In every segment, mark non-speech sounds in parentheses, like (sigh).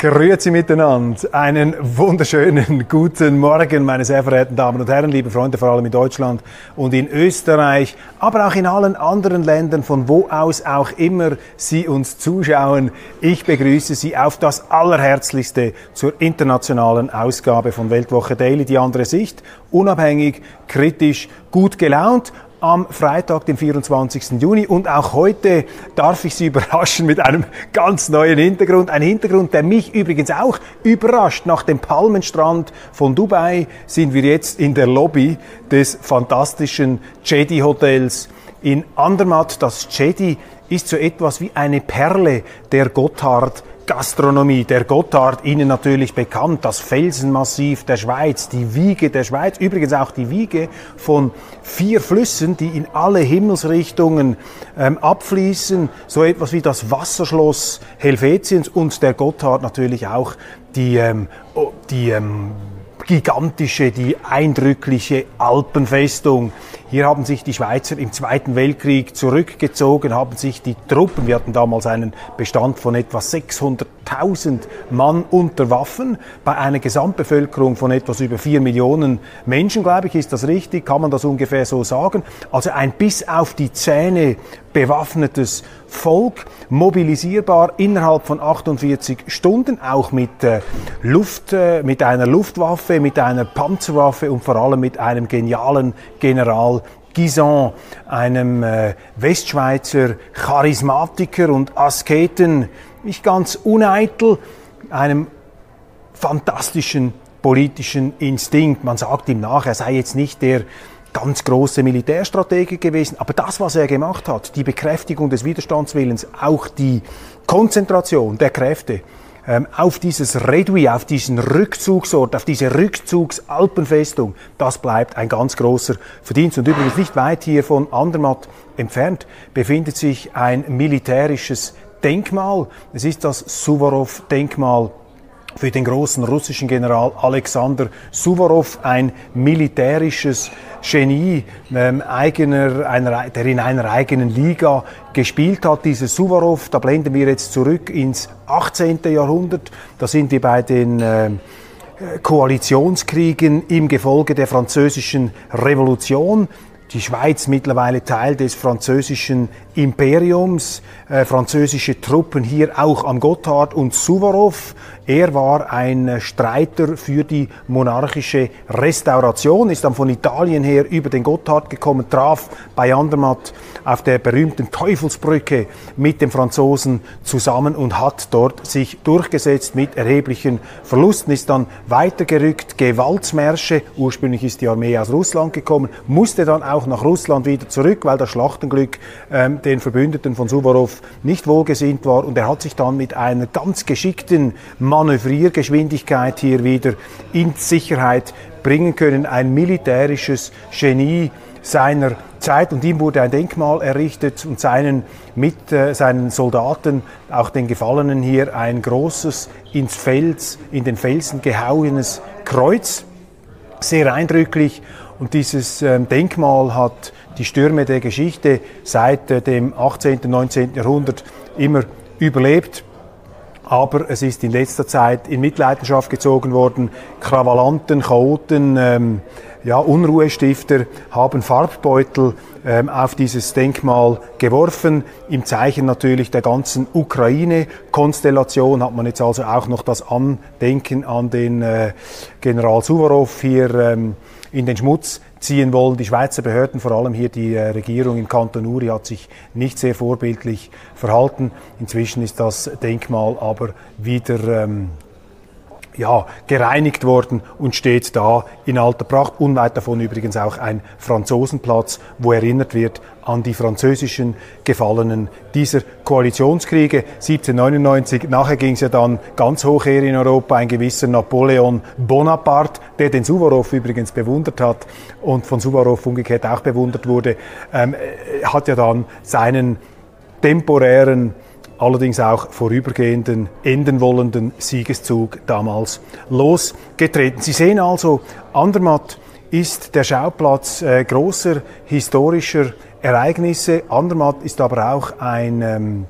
Grüezi miteinander. Einen wunderschönen (laughs) guten Morgen, meine sehr verehrten Damen und Herren, liebe Freunde, vor allem in Deutschland und in Österreich, aber auch in allen anderen Ländern, von wo aus auch immer Sie uns zuschauen. Ich begrüße Sie auf das Allerherzlichste zur internationalen Ausgabe von Weltwoche Daily, die andere Sicht, unabhängig, kritisch, gut gelaunt, am Freitag, dem 24. Juni. Und auch heute darf ich Sie (laughs) überraschen mit einem ganz neuen Hintergrund. Ein Hintergrund, der mich übrigens auch überrascht. Nach dem Palmenstrand von Dubai sind wir jetzt in der Lobby des fantastischen Jedi Hotels in Andermatt. Das Jedi ist so etwas wie eine Perle der Gotthard Gastronomie, der Gotthard, Ihnen natürlich bekannt, das Felsenmassiv der Schweiz, die Wiege der Schweiz, übrigens auch die Wiege von vier Flüssen, die in alle Himmelsrichtungen ähm, abfließen, so etwas wie das Wasserschloss Helvetiens und der Gotthard natürlich auch die, ähm, die ähm, gigantische, die eindrückliche Alpenfestung. Hier haben sich die Schweizer im Zweiten Weltkrieg zurückgezogen, haben sich die Truppen, wir hatten damals einen Bestand von etwa 600.000 Mann unter Waffen, bei einer Gesamtbevölkerung von etwas über vier Millionen Menschen, glaube ich, ist das richtig, kann man das ungefähr so sagen. Also ein bis auf die Zähne bewaffnetes Volk, mobilisierbar innerhalb von 48 Stunden, auch mit äh, Luft, äh, mit einer Luftwaffe, mit einer Panzerwaffe und vor allem mit einem genialen General Guisan, einem äh, Westschweizer Charismatiker und Asketen, nicht ganz uneitel, einem fantastischen politischen Instinkt. Man sagt ihm nach, er sei jetzt nicht der ganz große Militärstratege gewesen. Aber das, was er gemacht hat, die Bekräftigung des Widerstandswillens, auch die Konzentration der Kräfte auf dieses Redui, auf diesen Rückzugsort, auf diese Rückzugsalpenfestung, das bleibt ein ganz großer Verdienst. Und übrigens nicht weit hier von Andermatt entfernt befindet sich ein militärisches Denkmal. Es ist das Suvorov-Denkmal für den großen russischen General Alexander Suvorov, ein militärisches Genie, ähm, eigener, einer, der in einer eigenen Liga gespielt hat, dieser Suvorov. Da blenden wir jetzt zurück ins 18. Jahrhundert. Da sind wir bei den äh, Koalitionskriegen im Gefolge der französischen Revolution die Schweiz mittlerweile Teil des französischen Imperiums, äh, französische Truppen hier auch am Gotthard und Suvorov. Er war ein Streiter für die monarchische Restauration, ist dann von Italien her über den Gotthard gekommen, traf bei Andermatt auf der berühmten Teufelsbrücke mit den Franzosen zusammen und hat dort sich durchgesetzt mit erheblichen Verlusten, ist dann weitergerückt, Gewaltsmärsche, ursprünglich ist die Armee aus Russland gekommen, musste dann auch nach Russland wieder zurück, weil das Schlachtenglück ähm, den Verbündeten von Suvorov nicht wohlgesinnt war und er hat sich dann mit einer ganz geschickten Manövriergeschwindigkeit hier wieder in Sicherheit bringen können, ein militärisches Genie seiner Zeit und ihm wurde ein Denkmal errichtet und seinen mit äh, seinen Soldaten, auch den Gefallenen hier ein großes ins Fels, in den Felsen gehauenes Kreuz, sehr eindrücklich und dieses äh, Denkmal hat die Stürme der Geschichte seit äh, dem 18. und 19. Jahrhundert immer überlebt aber es ist in letzter Zeit in Mitleidenschaft gezogen worden. Krawallanten, Chaoten, ähm, ja, Unruhestifter haben Farbbeutel ähm, auf dieses Denkmal geworfen. Im Zeichen natürlich der ganzen Ukraine-Konstellation hat man jetzt also auch noch das Andenken an den äh, General Suvorov hier ähm, in den Schmutz ziehen wollen. Die Schweizer Behörden, vor allem hier die äh, Regierung in Kanton Uri, hat sich nicht sehr vorbildlich verhalten. Inzwischen ist das Denkmal aber wieder ähm, ja, gereinigt worden und steht da in alter Pracht. Unweit davon übrigens auch ein Franzosenplatz, wo erinnert wird an die französischen Gefallenen dieser Koalitionskriege 1799. Nachher ging es ja dann ganz hoch her in Europa, ein gewisser Napoleon Bonaparte, der den Suvorov übrigens bewundert hat und von Suvorov umgekehrt auch bewundert wurde, ähm, hat ja dann seinen temporären allerdings auch vorübergehenden, enden wollenden Siegeszug damals losgetreten. Sie sehen also, Andermatt ist der Schauplatz äh, großer historischer Ereignisse. Andermatt ist aber auch ein ähm,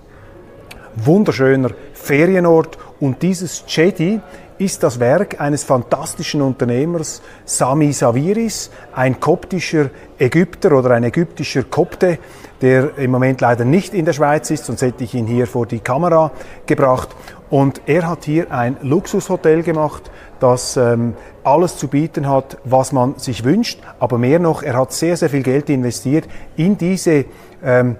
wunderschöner Ferienort und dieses Chedi ist das Werk eines fantastischen Unternehmers, Sami Saviris, ein koptischer Ägypter oder ein ägyptischer Kopte, der im Moment leider nicht in der Schweiz ist, sonst hätte ich ihn hier vor die Kamera gebracht. Und er hat hier ein Luxushotel gemacht, das ähm, alles zu bieten hat, was man sich wünscht. Aber mehr noch, er hat sehr, sehr viel Geld investiert in diese ähm,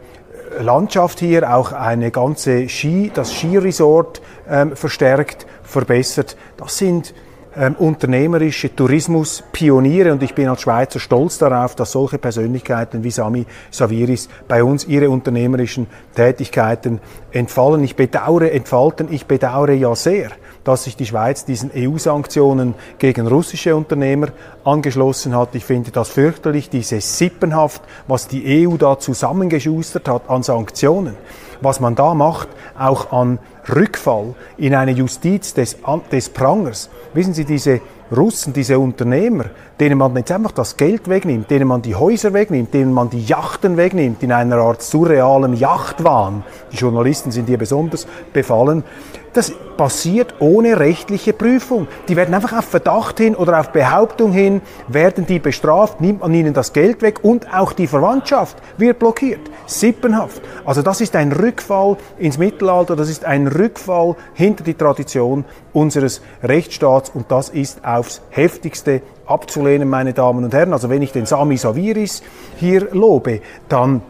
Landschaft hier, auch eine ganze Ski, das Skiresort ähm, verstärkt, verbessert. Das sind ähm, unternehmerische Tourismuspioniere und ich bin als Schweizer stolz darauf, dass solche Persönlichkeiten wie Sami Saviris bei uns ihre unternehmerischen Tätigkeiten entfallen. Ich bedauere, entfalten, ich bedauere ja sehr, dass sich die Schweiz diesen EU-Sanktionen gegen russische Unternehmer angeschlossen hat. Ich finde das fürchterlich, diese Sippenhaft, was die EU da zusammengeschustert hat an Sanktionen was man da macht, auch an Rückfall in eine Justiz des, des Prangers. Wissen Sie, diese Russen, diese Unternehmer, denen man jetzt einfach das Geld wegnimmt, denen man die Häuser wegnimmt, denen man die Yachten wegnimmt, in einer Art surrealem Yachtwahn. Die Journalisten sind hier besonders befallen. Das passiert ohne rechtliche Prüfung. Die werden einfach auf Verdacht hin oder auf Behauptung hin, werden die bestraft, nimmt man ihnen das Geld weg und auch die Verwandtschaft wird blockiert. Sippenhaft. Also das ist ein Rückfall ins Mittelalter, das ist ein Rückfall hinter die Tradition unseres Rechtsstaats und das ist aufs heftigste abzulehnen, meine Damen und Herren. Also wenn ich den Sami Saviris hier lobe, dann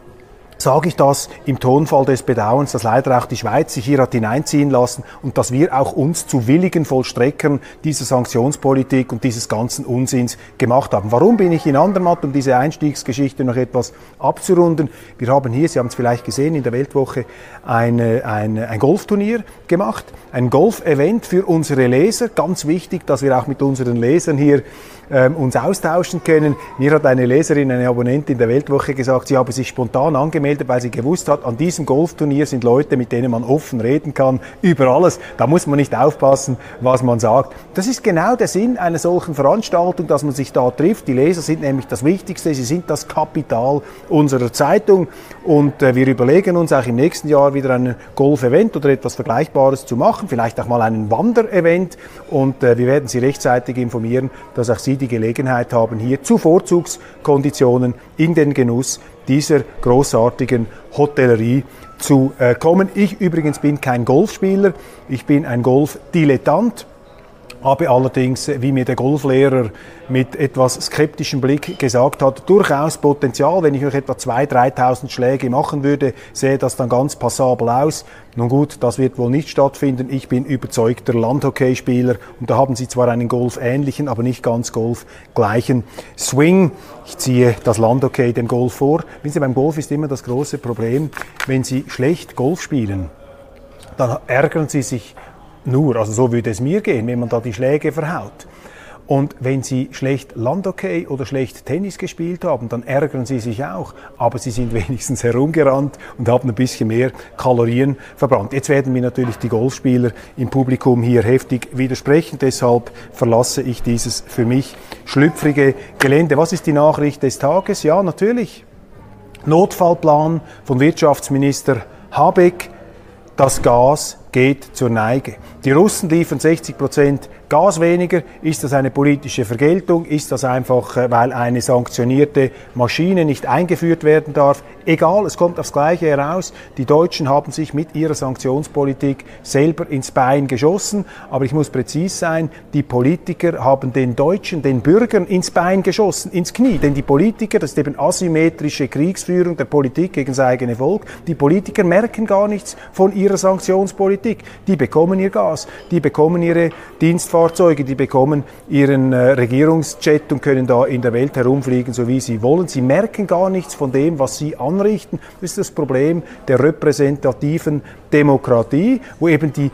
sage ich das im Tonfall des Bedauerns, dass leider auch die Schweiz sich hier hat hineinziehen lassen und dass wir auch uns zu willigen Vollstreckern dieser Sanktionspolitik und dieses ganzen Unsinns gemacht haben. Warum bin ich in Andermatt, um diese Einstiegsgeschichte noch etwas abzurunden? Wir haben hier, Sie haben es vielleicht gesehen, in der Weltwoche eine, eine, ein Golfturnier gemacht, ein Golf-Event für unsere Leser. Ganz wichtig, dass wir auch mit unseren Lesern hier ähm, uns austauschen können. Mir hat eine Leserin, eine Abonnentin der Weltwoche gesagt, sie habe sich spontan angemeldet, weil sie gewusst hat, an diesem Golfturnier sind Leute, mit denen man offen reden kann über alles. Da muss man nicht aufpassen, was man sagt. Das ist genau der Sinn einer solchen Veranstaltung, dass man sich da trifft. Die Leser sind nämlich das Wichtigste, sie sind das Kapital unserer Zeitung und äh, wir überlegen uns auch im nächsten Jahr wieder ein Golf-Event oder etwas Vergleichbares zu machen, vielleicht auch mal einen Wander-Event und äh, wir werden Sie rechtzeitig informieren, dass auch Sie die Gelegenheit haben, hier zu Vorzugskonditionen in den Genuss dieser großartigen Hotellerie zu äh, kommen. Ich übrigens bin kein Golfspieler, ich bin ein Golfdilettant habe allerdings, wie mir der Golflehrer mit etwas skeptischem Blick gesagt hat, durchaus Potenzial. Wenn ich euch etwa 2.000, 3.000 Schläge machen würde, sähe das dann ganz passabel aus. Nun gut, das wird wohl nicht stattfinden. Ich bin überzeugter Landhockeyspieler und da haben sie zwar einen Golf-ähnlichen, aber nicht ganz Golf-gleichen Swing. Ich ziehe das Landhockey dem Golf vor. Wissen Sie, beim Golf ist immer das große Problem, wenn Sie schlecht Golf spielen, dann ärgern Sie sich nur, also so würde es mir gehen, wenn man da die Schläge verhaut. Und wenn Sie schlecht Landhockey oder schlecht Tennis gespielt haben, dann ärgern Sie sich auch. Aber Sie sind (laughs) wenigstens herumgerannt und haben ein bisschen mehr Kalorien verbrannt. Jetzt werden mir natürlich die Golfspieler im Publikum hier heftig widersprechen. Deshalb verlasse ich dieses für mich schlüpfrige Gelände. Was ist die Nachricht des Tages? Ja, natürlich. Notfallplan von Wirtschaftsminister Habeck. Das Gas geht zur Neige. Die Russen liefern 60 Prozent Gas weniger. Ist das eine politische Vergeltung? Ist das einfach, äh, weil eine sanktionierte Maschine nicht eingeführt werden darf? Egal, es kommt aufs Gleiche heraus. Die Deutschen haben sich mit ihrer Sanktionspolitik selber ins Bein geschossen. Aber ich muss präzise sein, die Politiker haben den Deutschen, den Bürgern ins Bein geschossen, ins Knie. Denn die Politiker, das ist eben asymmetrische Kriegsführung der Politik gegen das eigene Volk, die Politiker merken gar nichts von ihrer Sanktionspolitik. Die bekommen ihr Gas, die bekommen ihre Dienstfahrzeuge Fahrzeuge, die bekommen ihren äh, Regierungsjet und können da in der Welt herumfliegen, so wie sie wollen. Sie merken gar nichts von dem, was sie anrichten. Das ist das Problem der repräsentativen Demokratie, wo eben die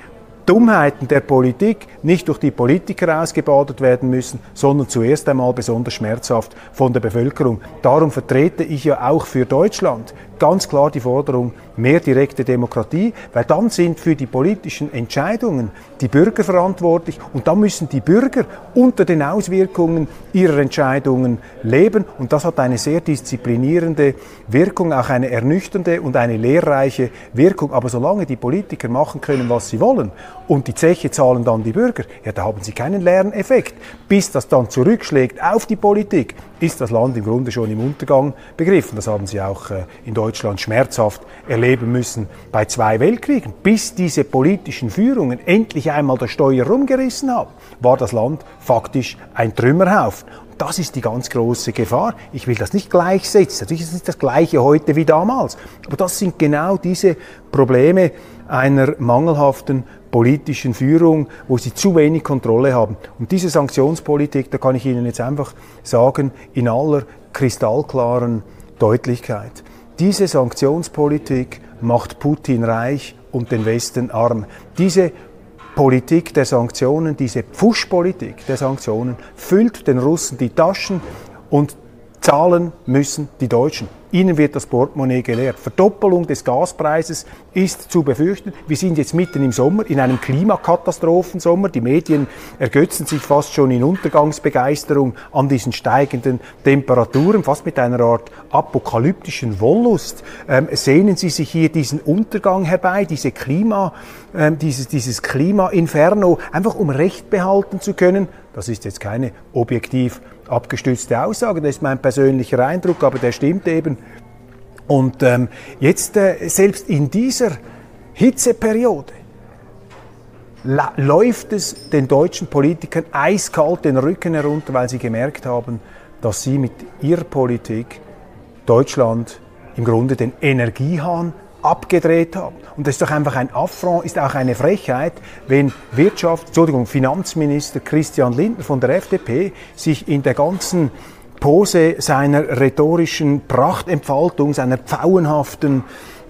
Dummheiten der Politik nicht durch die Politiker ausgebadet werden müssen, sondern zuerst einmal besonders schmerzhaft von der Bevölkerung. Darum vertrete ich ja auch für Deutschland ganz klar die Forderung mehr direkte Demokratie, weil dann sind für die politischen Entscheidungen die Bürger verantwortlich? Und dann müssen die Bürger unter den Auswirkungen ihrer Entscheidungen leben. Und das hat eine sehr disziplinierende Wirkung, auch eine ernüchternde und eine lehrreiche Wirkung. Aber solange die Politiker machen können, was sie wollen und die Zeche zahlen dann die Bürger, ja, da haben sie keinen Lerneffekt. Bis das dann zurückschlägt auf die Politik, ist das Land im Grunde schon im Untergang begriffen. Das haben sie auch äh, in Deutschland schmerzhaft erleben müssen bei zwei Weltkriegen. Bis diese politischen Führungen endlich einmal das Steuer rumgerissen haben, war das Land faktisch ein Trümmerhaufen. Das ist die ganz große Gefahr. Ich will das nicht gleichsetzen. Natürlich ist es nicht das Gleiche heute wie damals. Aber das sind genau diese Probleme einer mangelhaften politischen Führung, wo sie zu wenig Kontrolle haben. Und diese Sanktionspolitik, da kann ich Ihnen jetzt einfach sagen, in aller kristallklaren Deutlichkeit. Diese Sanktionspolitik macht Putin reich und den Westen arm. Diese Politik der Sanktionen, diese Pfuschpolitik der Sanktionen füllt den Russen die Taschen und zahlen müssen die Deutschen. Ihnen wird das Portemonnaie geleert. Verdoppelung des Gaspreises ist zu befürchten. Wir sind jetzt mitten im Sommer, in einem Klimakatastrophensommer. Die Medien ergötzen sich fast schon in Untergangsbegeisterung an diesen steigenden Temperaturen, fast mit einer Art apokalyptischen Wollust. Ähm, sehnen Sie sich hier diesen Untergang herbei, diese Klima, ähm, dieses, dieses Klima-Inferno, einfach um Recht behalten zu können? Das ist jetzt keine objektiv abgestützte Aussage, das ist mein persönlicher Eindruck, aber der stimmt eben. Und ähm, jetzt äh, selbst in dieser Hitzeperiode läuft es den deutschen Politikern eiskalt den Rücken herunter, weil sie gemerkt haben, dass sie mit ihrer Politik Deutschland im Grunde den Energiehahn abgedreht haben. Und das ist doch einfach ein Affront, ist auch eine Frechheit, wenn Wirtschaft, Entschuldigung, Finanzminister Christian Lindner von der FDP sich in der ganzen Pose seiner rhetorischen Prachtentfaltung, seiner pfauenhaften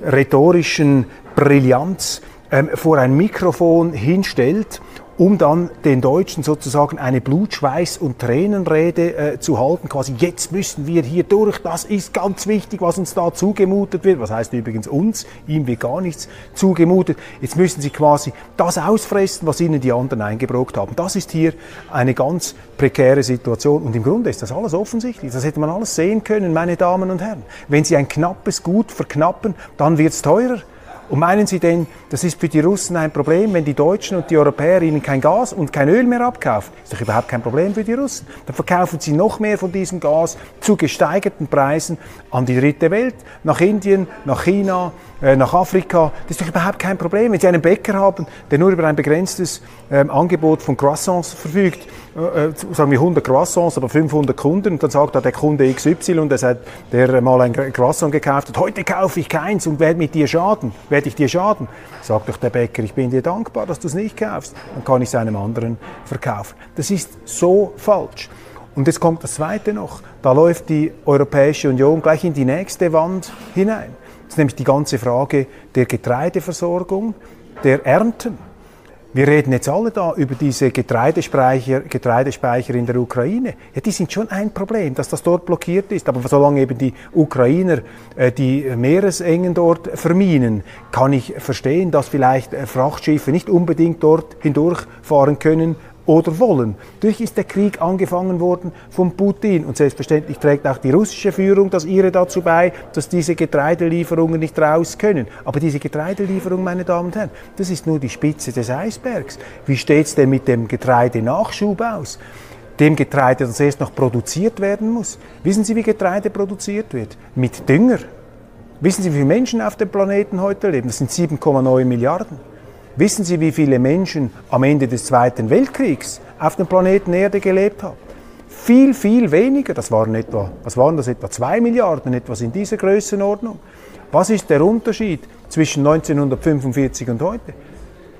rhetorischen Brillanz ähm, vor ein Mikrofon hinstellt um dann den Deutschen sozusagen eine Blutschweiß- und Tränenrede äh, zu halten, quasi jetzt müssen wir hier durch, das ist ganz wichtig, was uns da zugemutet wird, was heißt übrigens uns, ihm wird gar nichts zugemutet, jetzt müssen sie quasi das ausfressen, was ihnen die anderen eingebrockt haben. Das ist hier eine ganz prekäre Situation. Und im Grunde ist das alles offensichtlich, das hätte man alles sehen können, meine Damen und Herren. Wenn Sie ein knappes Gut verknappen, dann wird es teurer. Und meinen Sie denn, das ist für die Russen ein Problem, wenn die Deutschen und die Europäer ihnen kein Gas und kein Öl mehr abkaufen? Ist doch überhaupt kein Problem für die Russen. Dann verkaufen sie noch mehr von diesem Gas zu gesteigerten Preisen an die dritte Welt, nach Indien, nach China, äh, nach Afrika. Das ist doch überhaupt kein Problem. Wenn Sie einen Bäcker haben, der nur über ein begrenztes ähm, Angebot von Croissants verfügt, äh, äh sagen wir 100 Croissants, aber 500 Kunden, und dann sagt da der Kunde XY, der, sagt, der mal ein Croissant gekauft hat, heute kaufe ich keins und werde mit dir schaden, werde ich dir schaden. Sagt doch der Bäcker, ich bin dir dankbar, dass du es nicht kaufst, dann kann ich es einem anderen verkaufen. Das ist so falsch. Und jetzt kommt das Zweite noch. Da läuft die Europäische Union gleich in die nächste Wand hinein. Das ist nämlich die ganze Frage der Getreideversorgung, der Ernten. Wir reden jetzt alle da über diese Getreidespeicher, Getreidespeicher in der Ukraine. Ja, die sind schon ein Problem, dass das dort blockiert ist. Aber solange eben die Ukrainer äh, die Meeresengen dort verminen, kann ich verstehen, dass vielleicht äh, Frachtschiffe nicht unbedingt dort hindurchfahren können oder wollen. Natürlich ist der Krieg angefangen worden von Putin und selbstverständlich trägt auch die russische Führung das ihre dazu bei, dass diese Getreidelieferungen nicht raus können. Aber diese Getreidelieferung, meine Damen und Herren, das ist nur die Spitze des Eisbergs. Wie steht es denn mit dem Getreidenachschub aus? Dem Getreide, das erst noch produziert werden muss. Wissen Sie, wie Getreide produziert wird? Mit Dünger. Wissen Sie, wie viele Menschen auf dem Planeten heute leben? Das sind 7,9 Milliarden. Wissen Sie, wie viele Menschen am Ende des Zweiten Weltkriegs auf dem Planeten Erde gelebt haben? Viel, viel weniger. Das waren etwa, was waren das? Etwa 2 Milliarden, etwas in dieser Größenordnung. Was ist der Unterschied zwischen 1945 und heute?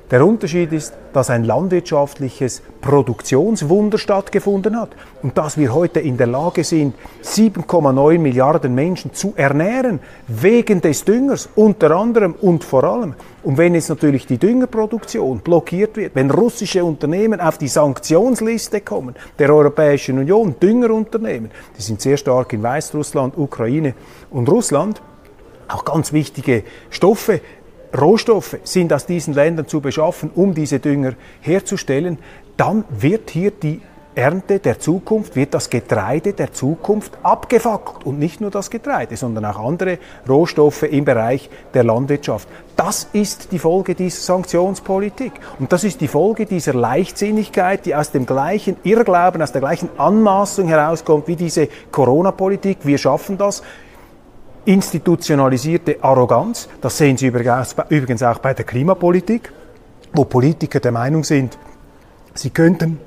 Der Unterschied ist, dass ein landwirtschaftliches Produktionswunder stattgefunden hat und dass wir heute in der Lage sind, 7,9 Milliarden Menschen zu ernähren, wegen des Düngers unter anderem und vor allem. Und wenn jetzt natürlich die Düngerproduktion blockiert wird, wenn russische Unternehmen auf die Sanktionsliste kommen, der Europäischen Union, Düngerunternehmen, die sind sehr stark in Weißrussland, Ukraine und Russland, auch ganz wichtige Stoffe Rohstoffe sind aus diesen Ländern zu beschaffen, um diese Dünger herzustellen, dann wird hier die Ernte der Zukunft, wird das Getreide der Zukunft abgefackelt. Und nicht nur das Getreide, sondern auch andere Rohstoffe im Bereich der Landwirtschaft. Das ist die Folge dieser Sanktionspolitik. Und das ist die Folge dieser Leichtsinnigkeit, die aus dem gleichen Irrglauben, aus der gleichen Anmaßung herauskommt wie diese Corona-Politik. Wir schaffen das institutionalisierte Arroganz. Das sehen Sie übrigens auch bei der Klimapolitik, wo Politiker der Meinung sind, sie könnten.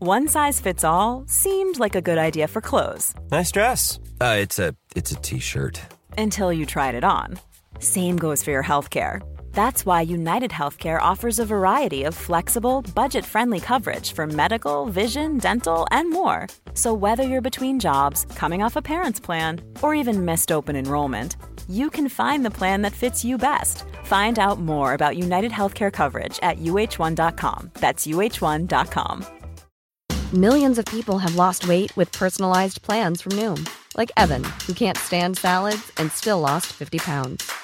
One size fits all seemed like a good idea for clothes. Nice dress. Uh, it's a it's a t-shirt. Until you tried it on. Same goes for your healthcare. That's why United Healthcare offers a variety of flexible, budget friendly coverage for medical, vision, dental, and more. So, whether you're between jobs, coming off a parent's plan, or even missed open enrollment, you can find the plan that fits you best. Find out more about United Healthcare coverage at uh1.com. That's uh1.com. Millions of people have lost weight with personalized plans from Noom, like Evan, who can't stand salads and still lost 50 pounds.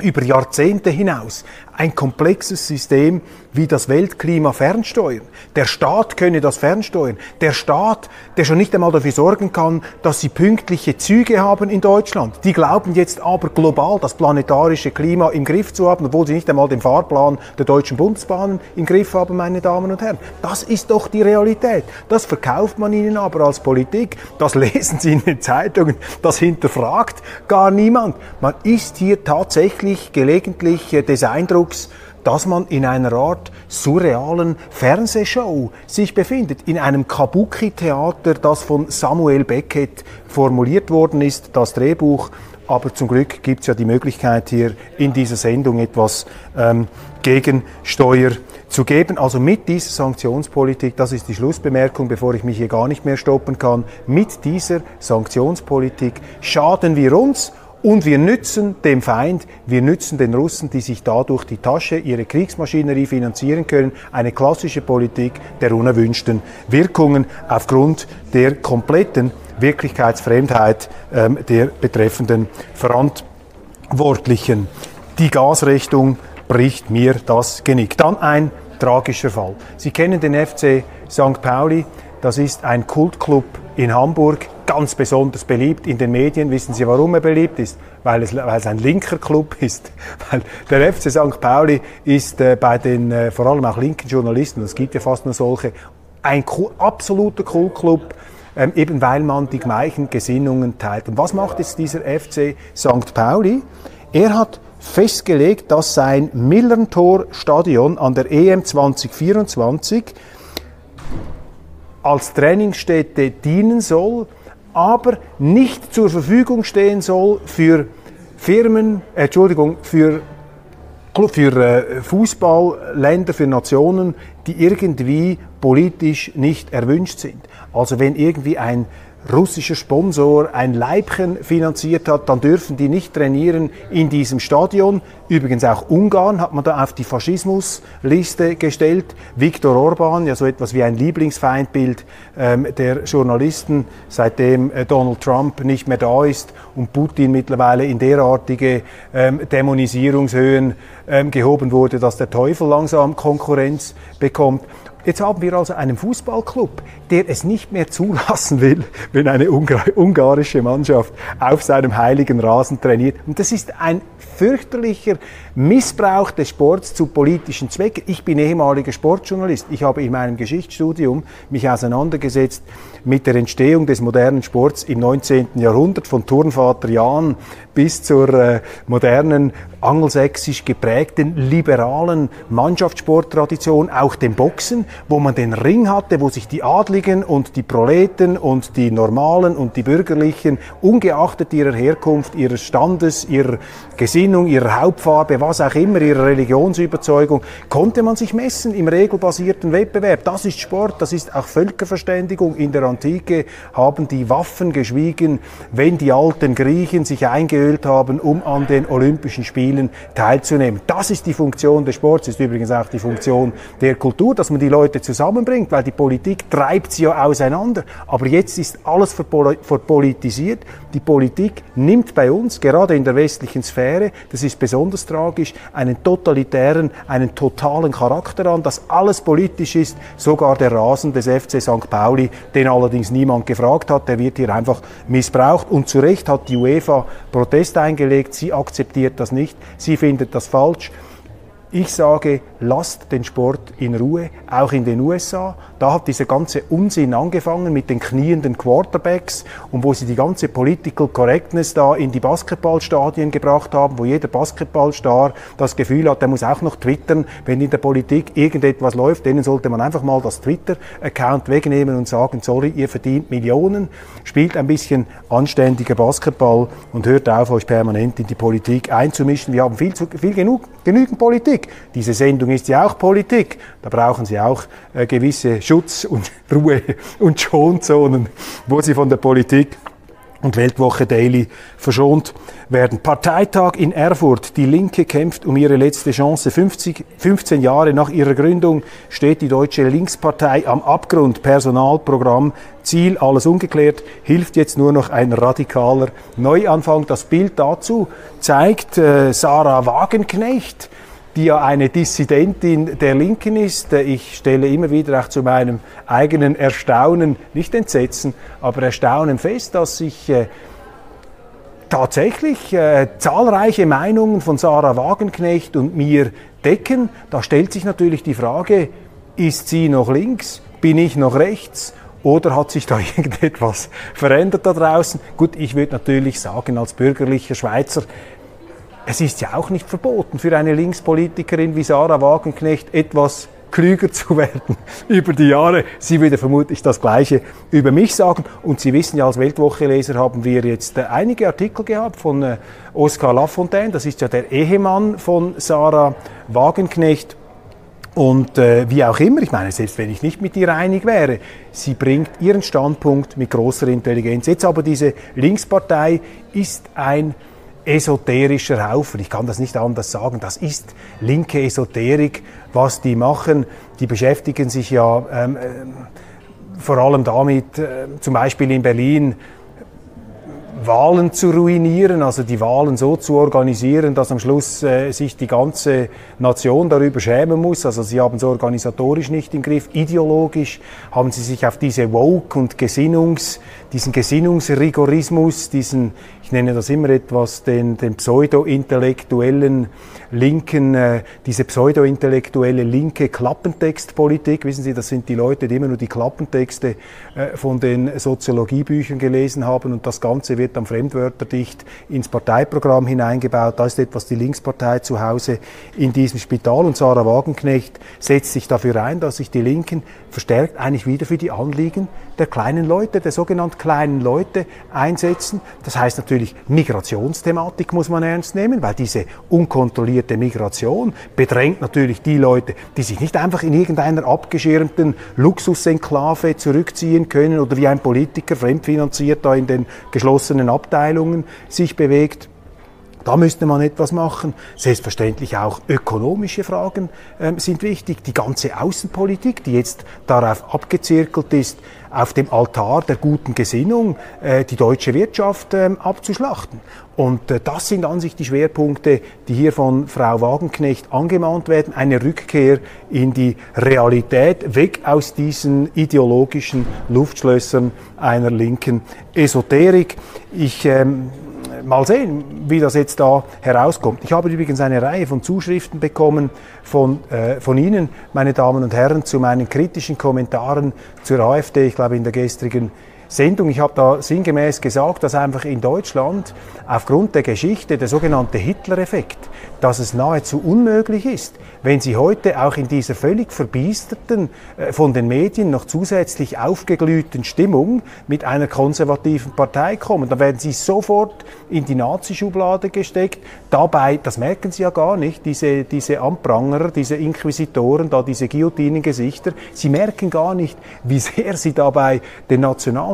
über Jahrzehnte hinaus ein komplexes System wie das Weltklima fernsteuern. Der Staat könne das fernsteuern. Der Staat, der schon nicht einmal dafür sorgen kann, dass sie pünktliche Züge haben in Deutschland. Die glauben jetzt aber global das planetarische Klima im Griff zu haben, obwohl sie nicht einmal den Fahrplan der deutschen Bundesbahnen im Griff haben, meine Damen und Herren. Das ist doch die Realität. Das verkauft man ihnen aber als Politik. Das lesen sie in den Zeitungen. Das hinterfragt gar niemand. Man ist hier tatsächlich gelegentlich des Eindrucks, dass man in einer Art surrealen Fernsehshow sich befindet, in einem Kabuki-Theater, das von Samuel Beckett formuliert worden ist, das Drehbuch. Aber zum Glück gibt es ja die Möglichkeit hier in dieser Sendung etwas ähm, Gegensteuer zu geben. Also mit dieser Sanktionspolitik, das ist die Schlussbemerkung, bevor ich mich hier gar nicht mehr stoppen kann, mit dieser Sanktionspolitik schaden wir uns und wir nützen dem Feind, wir nützen den Russen, die sich dadurch die Tasche, ihre Kriegsmaschinerie finanzieren können, eine klassische Politik der unerwünschten Wirkungen aufgrund der kompletten Wirklichkeitsfremdheit ähm, der betreffenden Verantwortlichen. Die Gasrechnung bricht mir das Genick. Dann ein tragischer Fall. Sie kennen den FC St. Pauli, das ist ein Kultclub in Hamburg, ganz besonders beliebt in den Medien. Wissen Sie, warum er beliebt ist? Weil es, weil es ein linker Club (laughs) ist. Weil der FC St. Pauli ist äh, bei den äh, vor allem auch linken Journalisten, es gibt ja fast nur solche, ein absoluter Kultclub, ähm, eben weil man die gleichen Gesinnungen teilt. Und was macht jetzt dieser FC St. Pauli? Er hat festgelegt, dass sein Millerntor-Stadion an der EM 2024 als Trainingsstätte dienen soll, aber nicht zur Verfügung stehen soll für Firmen, äh, Entschuldigung, für für äh, Fußballländer, für Nationen, die irgendwie politisch nicht erwünscht sind. Also wenn irgendwie ein russischer Sponsor ein Leibchen finanziert hat, dann dürfen die nicht trainieren in diesem Stadion. Übrigens auch Ungarn hat man da auf die Faschismusliste gestellt. Viktor Orban, ja so etwas wie ein Lieblingsfeindbild ähm, der Journalisten, seitdem äh, Donald Trump nicht mehr da ist und Putin mittlerweile in derartige ähm, Dämonisierungshöhen ähm, gehoben wurde, dass der Teufel langsam Konkurrenz bekommt. Jetzt haben wir also einen Fußballclub, der es nicht mehr zulassen will, wenn eine ungarische Mannschaft auf seinem heiligen Rasen trainiert. Und das ist ein fürchterlicher Missbrauch des Sports zu politischen Zwecken. Ich bin ehemaliger Sportjournalist. Ich habe in meinem Geschichtsstudium mich auseinandergesetzt mit der Entstehung des modernen Sports im 19. Jahrhundert, von Turnvater Jan bis zur äh, modernen angelsächsisch geprägten liberalen Mannschaftssporttradition, auch dem Boxen, wo man den Ring hatte, wo sich die Adligen und die Proleten und die Normalen und die Bürgerlichen, ungeachtet ihrer Herkunft, ihres Standes, ihrer Gesinnung, ihrer Hauptfarbe, was auch immer, ihrer Religionsüberzeugung, konnte man sich messen im regelbasierten Wettbewerb. Das ist Sport, das ist auch Völkerverständigung in der Antike haben die Waffen geschwiegen, wenn die alten Griechen sich eingeölt haben, um an den Olympischen Spielen teilzunehmen. Das ist die Funktion des Sports, ist übrigens auch die Funktion der Kultur, dass man die Leute zusammenbringt, weil die Politik treibt sie ja auseinander. Aber jetzt ist alles verpolitisiert. Die Politik nimmt bei uns, gerade in der westlichen Sphäre, das ist besonders tragisch, einen totalitären, einen totalen Charakter an, dass alles politisch ist, sogar der Rasen des FC St. Pauli, den alle allerdings niemand gefragt hat, der wird hier einfach missbraucht. Und zu Recht hat die UEFA Protest eingelegt. Sie akzeptiert das nicht. Sie findet das falsch. Ich sage, lasst den Sport in Ruhe, auch in den USA. Da hat dieser ganze Unsinn angefangen mit den knienden Quarterbacks und wo sie die ganze Political Correctness da in die Basketballstadien gebracht haben, wo jeder Basketballstar das Gefühl hat, der muss auch noch twittern, wenn in der Politik irgendetwas läuft, denen sollte man einfach mal das Twitter-Account wegnehmen und sagen, sorry, ihr verdient Millionen, spielt ein bisschen anständiger Basketball und hört auf, euch permanent in die Politik einzumischen. Wir haben viel, zu, viel genug, genügend Politik. Politik. Diese Sendung ist ja auch Politik. Da brauchen Sie auch äh, gewisse Schutz- und (laughs) Ruhe- und Schonzonen, wo Sie von der Politik und Weltwoche Daily verschont werden. Parteitag in Erfurt. Die Linke kämpft um ihre letzte Chance. 50, 15 Jahre nach ihrer Gründung steht die deutsche Linkspartei am Abgrund. Personalprogramm, Ziel, alles ungeklärt. Hilft jetzt nur noch ein radikaler Neuanfang. Das Bild dazu zeigt äh, Sarah Wagenknecht die ja eine Dissidentin der Linken ist. Ich stelle immer wieder auch zu meinem eigenen Erstaunen, nicht Entsetzen, aber Erstaunen fest, dass sich äh, tatsächlich äh, zahlreiche Meinungen von Sarah Wagenknecht und mir decken. Da stellt sich natürlich die Frage, ist sie noch links? Bin ich noch rechts? Oder hat sich da (laughs) irgendetwas verändert da draußen? Gut, ich würde natürlich sagen, als bürgerlicher Schweizer, es ist ja auch nicht verboten für eine Linkspolitikerin wie Sarah Wagenknecht etwas klüger (laughs) zu werden über die Jahre. Sie würde vermutlich das Gleiche über mich sagen. Und Sie wissen ja, als Weltwoche-Leser haben wir jetzt äh, einige Artikel gehabt von äh, Oskar Lafontaine. Das ist ja der Ehemann von Sarah Wagenknecht. Und äh, wie auch immer, ich meine, selbst wenn ich nicht mit ihr einig wäre, sie bringt ihren Standpunkt mit großer Intelligenz. Jetzt aber diese Linkspartei ist ein esoterischer Haufen. Ich kann das nicht anders sagen. Das ist linke Esoterik, was die machen. Die beschäftigen sich ja ähm, äh, vor allem damit, äh, zum Beispiel in Berlin, Wahlen zu ruinieren, also die Wahlen so zu organisieren, dass am Schluss äh, sich die ganze Nation darüber schämen muss. Also sie haben es organisatorisch nicht im Griff. Ideologisch haben sie sich auf diese Woke- und Gesinnungs, diesen Gesinnungsrigorismus, diesen ich nenne das immer etwas den, den pseudo-intellektuellen linken, äh, diese pseudo-intellektuelle linke Klappentextpolitik. Wissen Sie, das sind die Leute, die immer nur die Klappentexte äh, von den Soziologiebüchern gelesen haben und das Ganze wird dann fremdwörterdicht ins Parteiprogramm hineingebaut. Da ist etwas die Linkspartei zu Hause in diesem Spital. Und Sarah Wagenknecht setzt sich dafür ein, dass sich die Linken verstärkt eigentlich wieder für die Anliegen der kleinen Leute, der sogenannten kleinen Leute einsetzen. Das heißt natürlich, Migrationsthematik muss man ernst nehmen, weil diese unkontrollierte Migration bedrängt natürlich die Leute, die sich nicht einfach in irgendeiner abgeschirmten Luxusenklave zurückziehen können oder wie ein Politiker fremdfinanziert da in den geschlossenen Abteilungen sich bewegt. Da müsste man etwas machen. Selbstverständlich auch ökonomische Fragen äh, sind wichtig. Die ganze Außenpolitik, die jetzt darauf abgezirkelt ist, auf dem Altar der guten Gesinnung äh, die deutsche Wirtschaft äh, abzuschlachten. Und äh, das sind an sich die Schwerpunkte, die hier von Frau Wagenknecht angemahnt werden. Eine Rückkehr in die Realität, weg aus diesen ideologischen Luftschlössern einer linken Esoterik. Ich ähm, mal sehen, wie das jetzt da herauskommt. Ich habe übrigens eine Reihe von Zuschriften bekommen von, äh, von Ihnen, meine Damen und Herren, zu meinen kritischen Kommentaren zur AfD. Ich glaube, in der gestrigen Sendung. Ich habe da sinngemäß gesagt, dass einfach in Deutschland aufgrund der Geschichte der sogenannte Hitler-Effekt, dass es nahezu unmöglich ist, wenn Sie heute auch in dieser völlig verbiesterten, äh, von den Medien noch zusätzlich aufgeglühten Stimmung mit einer konservativen Partei kommen, dann werden Sie sofort in die Nazischublade gesteckt. Dabei, das merken Sie ja gar nicht, diese, diese Anprangerer, diese Inquisitoren, da diese Guillotinengesichter, Sie merken gar nicht, wie sehr Sie dabei den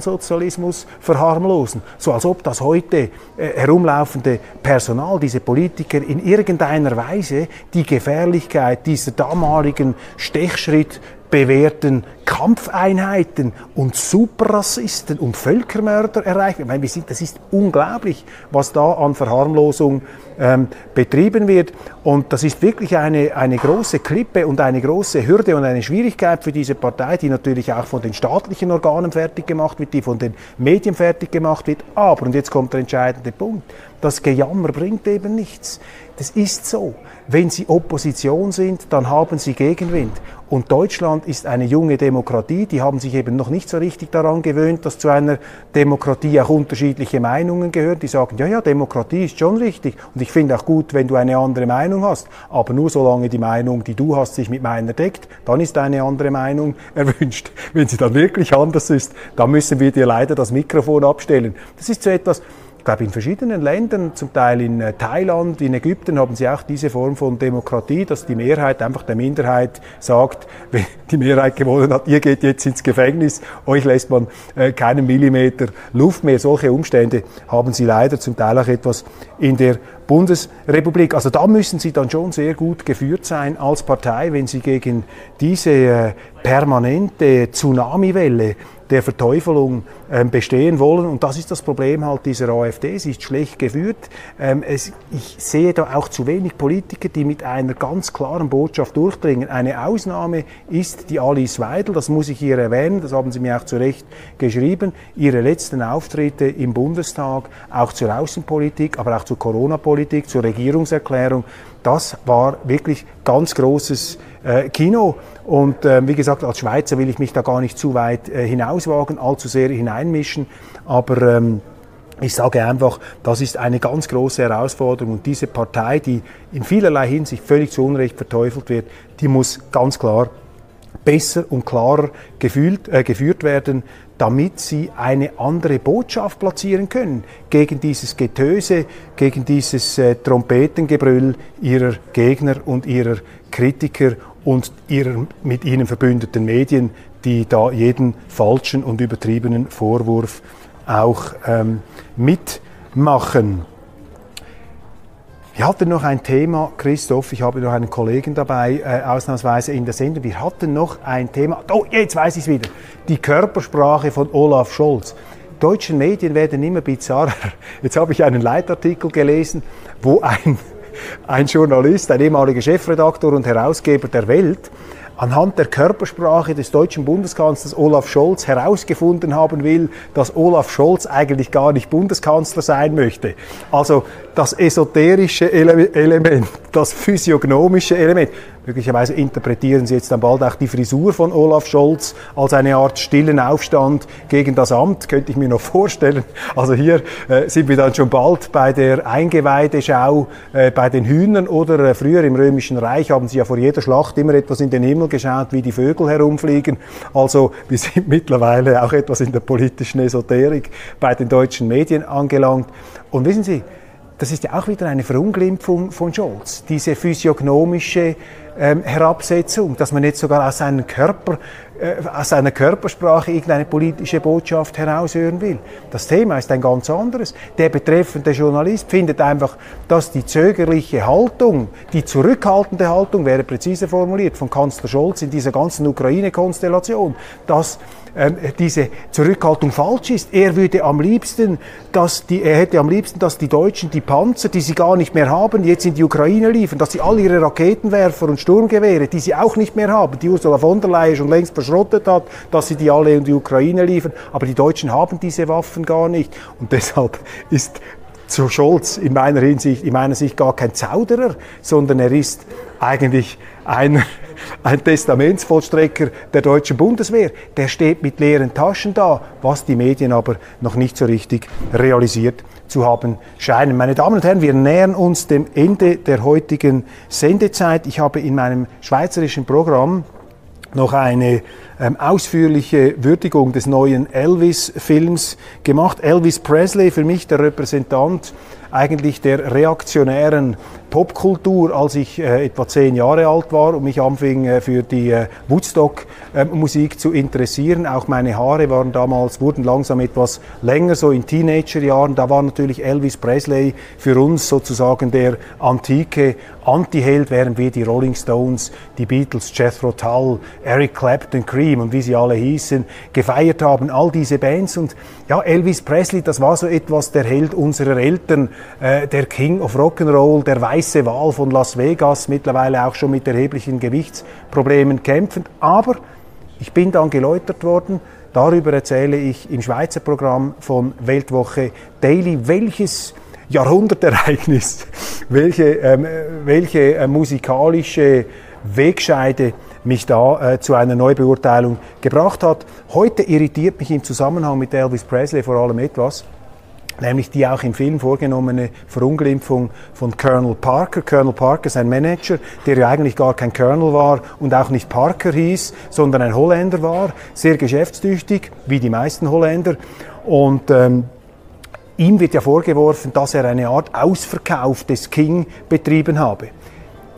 Nationalsozialismus verharmlosen. So als ob das heute äh, herumlaufende Personal, diese Politiker in irgendeiner Weise die Gefährlichkeit dieser damaligen Stechschritt bewährten Kampfeinheiten und Superrassisten und Völkermörder erreichen. Ich meine, wir sind, das ist unglaublich, was da an Verharmlosung ähm, betrieben wird. Und das ist wirklich eine, eine große Klippe und eine große Hürde und eine Schwierigkeit für diese Partei, die natürlich auch von den staatlichen Organen fertig gemacht wird, die von den Medien fertig gemacht wird. Aber, und jetzt kommt der entscheidende Punkt, das Gejammer bringt eben nichts. Das ist so. Wenn Sie Opposition sind, dann haben Sie Gegenwind. Und Deutschland ist eine junge Demokratie, die haben sich eben noch nicht so richtig daran gewöhnt, dass zu einer Demokratie auch unterschiedliche Meinungen gehören. Die sagen, ja, ja, Demokratie ist schon richtig. Und ich finde auch gut, wenn du eine andere Meinung hast. Aber nur solange die Meinung, die du hast, sich mit meiner deckt, dann ist eine andere Meinung (laughs) erwünscht. Wenn sie dann wirklich anders ist, dann müssen wir dir leider das Mikrofon abstellen. Das ist so etwas, ich glaube, in verschiedenen Ländern, zum Teil in äh, Thailand, in Ägypten, haben sie auch diese Form von Demokratie, dass die Mehrheit einfach der Minderheit sagt, (laughs) wenn die Mehrheit gewonnen hat, ihr geht jetzt ins Gefängnis, euch lässt man äh, keinen Millimeter Luft mehr. Solche Umstände haben sie leider zum Teil auch etwas in der Bundesrepublik. Also da müssen sie dann schon sehr gut geführt sein als Partei, wenn sie gegen diese äh, permanente Tsunamiwelle der Verteufelung ähm, bestehen wollen. Und das ist das Problem halt dieser AfD. Sie ist schlecht geführt. Ähm, es, ich sehe da auch zu wenig Politiker, die mit einer ganz klaren Botschaft durchdringen. Eine Ausnahme ist die Alice Weidel, das muss ich hier erwähnen, das haben Sie mir auch zu Recht geschrieben. Ihre letzten Auftritte im Bundestag, auch zur Außenpolitik, aber auch zur Corona-Politik, zur Regierungserklärung, das war wirklich ganz großes äh, Kino. Und äh, wie gesagt, als Schweizer will ich mich da gar nicht zu weit äh, hinauswagen, allzu sehr hineinmischen. Aber ähm, ich sage einfach, das ist eine ganz große Herausforderung. Und diese Partei, die in vielerlei Hinsicht völlig zu Unrecht verteufelt wird, die muss ganz klar besser und klarer gefühlt, äh, geführt werden, damit sie eine andere Botschaft platzieren können gegen dieses Getöse, gegen dieses äh, Trompetengebrüll ihrer Gegner und ihrer Kritiker und ihrer mit ihnen verbündeten Medien, die da jeden falschen und übertriebenen Vorwurf auch ähm, mitmachen. Wir hatten noch ein Thema, Christoph, ich habe noch einen Kollegen dabei, äh, ausnahmsweise in der Sendung. Wir hatten noch ein Thema, oh, jetzt weiß ich es wieder, die Körpersprache von Olaf Scholz. Deutschen Medien werden immer bizarrer. (laughs) Jetzt habe ich einen Leitartikel gelesen, wo ein, ein Journalist, ein ehemaliger Chefredaktor und Herausgeber der Welt, anhand der Körpersprache des deutschen Bundeskanzlers Olaf Scholz herausgefunden haben will, dass Olaf Scholz eigentlich gar nicht Bundeskanzler sein möchte. Also das esoterische Ele Element, das physiognomische Element. Möglicherweise interpretieren Sie jetzt dann bald auch die Frisur von Olaf Scholz als eine Art stillen Aufstand gegen das Amt, könnte ich mir noch (laughs) vorstellen. Also hier äh, sind wir dann schon bald bei der Eingeweideschau äh, bei den Hühnern oder äh, früher im Römischen Reich haben sie ja vor jeder Schlacht immer etwas in den Himmel geschaut, wie die Vögel herumfliegen. Also wir sind (laughs) mittlerweile auch etwas in der politischen Esoterik bei den deutschen Medien angelangt. Und wissen Sie, das ist ja auch wieder eine Verunglimpfung von Scholz, diese physiognomische ähm, Herabsetzung, dass man jetzt sogar aus seinem Körper, äh, aus seiner Körpersprache irgendeine politische Botschaft heraushören will. Das Thema ist ein ganz anderes. Der betreffende Journalist findet einfach, dass die zögerliche Haltung, die zurückhaltende Haltung, wäre präziser formuliert, von Kanzler Scholz in dieser ganzen Ukraine-Konstellation, dass diese Zurückhaltung falsch ist. Er würde am liebsten, dass die, er hätte am liebsten, dass die Deutschen die Panzer, die sie gar nicht mehr haben, jetzt in die Ukraine liefern, dass sie all ihre Raketenwerfer und Sturmgewehre, die sie auch nicht mehr haben, die Ursula von der Leyen schon längst verschrottet hat, dass sie die alle in die Ukraine liefern. Aber die Deutschen haben diese Waffen gar nicht. Und deshalb ist zu Scholz in meiner Hinsicht, in meiner Sicht gar kein Zauderer, sondern er ist eigentlich einer, ein Testamentsvollstrecker der deutschen Bundeswehr. Der steht mit leeren Taschen da, was die Medien aber noch nicht so richtig realisiert zu haben scheinen. Meine Damen und Herren, wir nähern uns dem Ende der heutigen Sendezeit. Ich habe in meinem schweizerischen Programm noch eine ähm, ausführliche Würdigung des neuen Elvis-Films gemacht. Elvis Presley, für mich der Repräsentant eigentlich der reaktionären Popkultur, als ich äh, etwa zehn Jahre alt war und mich anfing äh, für die äh, Woodstock-Musik äh, zu interessieren. Auch meine Haare waren damals, wurden langsam etwas länger, so in Teenagerjahren. Da war natürlich Elvis Presley für uns sozusagen der antike Anti-Held, während wir die Rolling Stones, die Beatles, Jethro Tull, Eric Clapton, Cream und wie sie alle hießen, gefeiert haben. All diese Bands und ja, Elvis Presley, das war so etwas der Held unserer Eltern, äh, der King of Rock'n'Roll, der Weiß weiße Wal von Las Vegas, mittlerweile auch schon mit erheblichen Gewichtsproblemen kämpfend. Aber ich bin dann geläutert worden. Darüber erzähle ich im Schweizer Programm von Weltwoche Daily, welches Jahrhundertereignis, (laughs) welche, ähm, welche äh, musikalische Wegscheide mich da äh, zu einer Neubeurteilung gebracht hat. Heute irritiert mich im Zusammenhang mit Elvis Presley vor allem etwas nämlich die auch im Film vorgenommene Verunglimpfung von Colonel Parker. Colonel Parker ist ein Manager, der ja eigentlich gar kein Colonel war und auch nicht Parker hieß, sondern ein Holländer war, sehr geschäftstüchtig, wie die meisten Holländer. Und ähm, ihm wird ja vorgeworfen, dass er eine Art Ausverkauf des King betrieben habe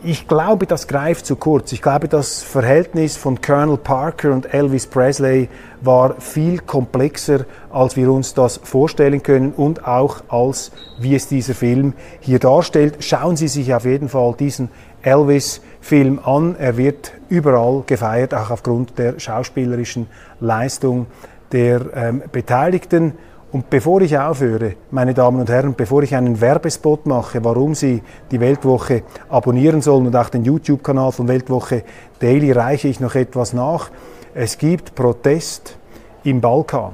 ich glaube, das greift zu kurz. Ich glaube, das Verhältnis von Colonel Parker und Elvis Presley war viel komplexer, als wir uns das vorstellen können und auch als wie es dieser Film hier darstellt. Schauen Sie sich auf jeden Fall diesen Elvis-Film an. Er wird überall gefeiert, auch aufgrund der schauspielerischen Leistung der ähm, Beteiligten. Und bevor ich aufhöre, meine Damen und Herren, bevor ich einen Werbespot mache, warum Sie die Weltwoche abonnieren sollen und auch den YouTube-Kanal von Weltwoche Daily, reiche ich noch etwas nach. Es gibt Protest im Balkan,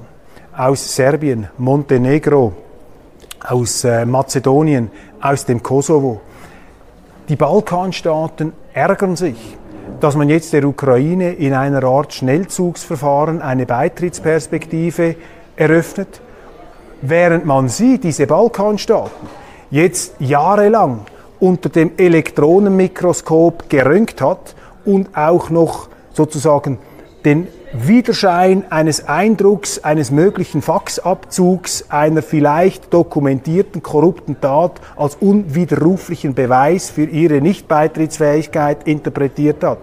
aus Serbien, Montenegro, aus äh, Mazedonien, aus dem Kosovo. Die Balkanstaaten ärgern sich, dass man jetzt der Ukraine in einer Art Schnellzugsverfahren eine Beitrittsperspektive eröffnet während man sie, diese Balkanstaaten, jetzt jahrelang unter dem Elektronenmikroskop gerönt hat und auch noch sozusagen den Widerschein eines Eindrucks eines möglichen Faxabzugs einer vielleicht dokumentierten korrupten Tat als unwiderruflichen Beweis für ihre Nichtbeitrittsfähigkeit interpretiert hat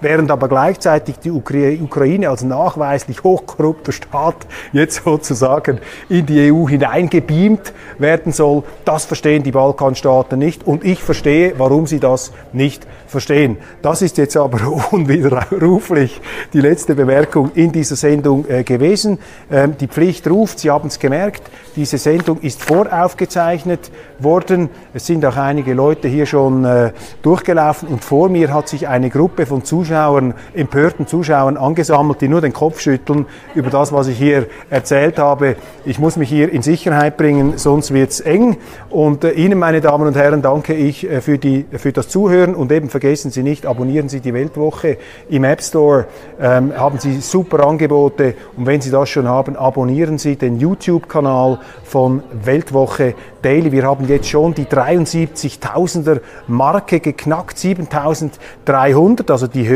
während aber gleichzeitig die Ukraine als nachweislich hochkorrupter Staat jetzt sozusagen in die EU hineingebeamt werden soll. Das verstehen die Balkanstaaten nicht und ich verstehe, warum sie das nicht verstehen. Das ist jetzt aber (laughs) unwiderruflich die letzte Bemerkung in dieser Sendung äh, gewesen. Ähm, die Pflicht ruft, Sie haben es gemerkt, diese Sendung ist voraufgezeichnet worden. Es sind auch einige Leute hier schon äh, durchgelaufen und vor mir hat sich eine Gruppe von Zuschauern Zuschauern, empörten Zuschauern angesammelt, die nur den Kopf schütteln über das, was ich hier erzählt habe. Ich muss mich hier in Sicherheit bringen, sonst wird's eng. Und äh, Ihnen, meine Damen und Herren, danke ich äh, für, die, für das Zuhören und eben vergessen Sie nicht, abonnieren Sie die Weltwoche im App Store, ähm, haben Sie super Angebote und wenn Sie das schon haben, abonnieren Sie den YouTube-Kanal von Weltwoche Daily. Wir haben jetzt schon die 73.000er Marke geknackt, 7.300, also die Höhe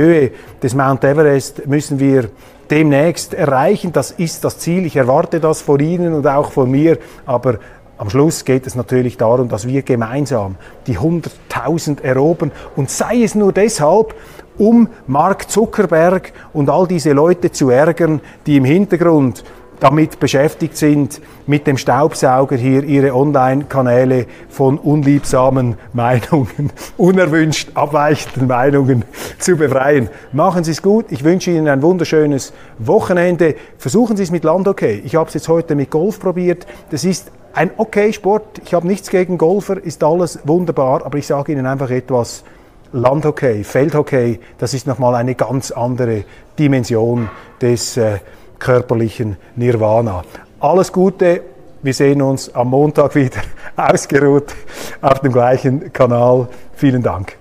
des Mount Everest müssen wir demnächst erreichen. Das ist das Ziel. Ich erwarte das von Ihnen und auch von mir. Aber am Schluss geht es natürlich darum, dass wir gemeinsam die 100.000 erobern und sei es nur deshalb, um Mark Zuckerberg und all diese Leute zu ärgern, die im Hintergrund damit beschäftigt sind, mit dem Staubsauger hier ihre Online-Kanäle von unliebsamen Meinungen, (laughs) unerwünscht abweichenden Meinungen zu befreien. Machen Sie es gut. Ich wünsche Ihnen ein wunderschönes Wochenende. Versuchen Sie es mit Landhockey. Ich habe es jetzt heute mit Golf probiert. Das ist ein okay Sport. Ich habe nichts gegen Golfer, ist alles wunderbar, aber ich sage Ihnen einfach etwas. Landhockey, Feldhockey, das ist nochmal eine ganz andere Dimension des äh, körperlichen Nirvana. Alles Gute, wir sehen uns am Montag wieder (laughs) ausgeruht auf dem gleichen Kanal. Vielen Dank.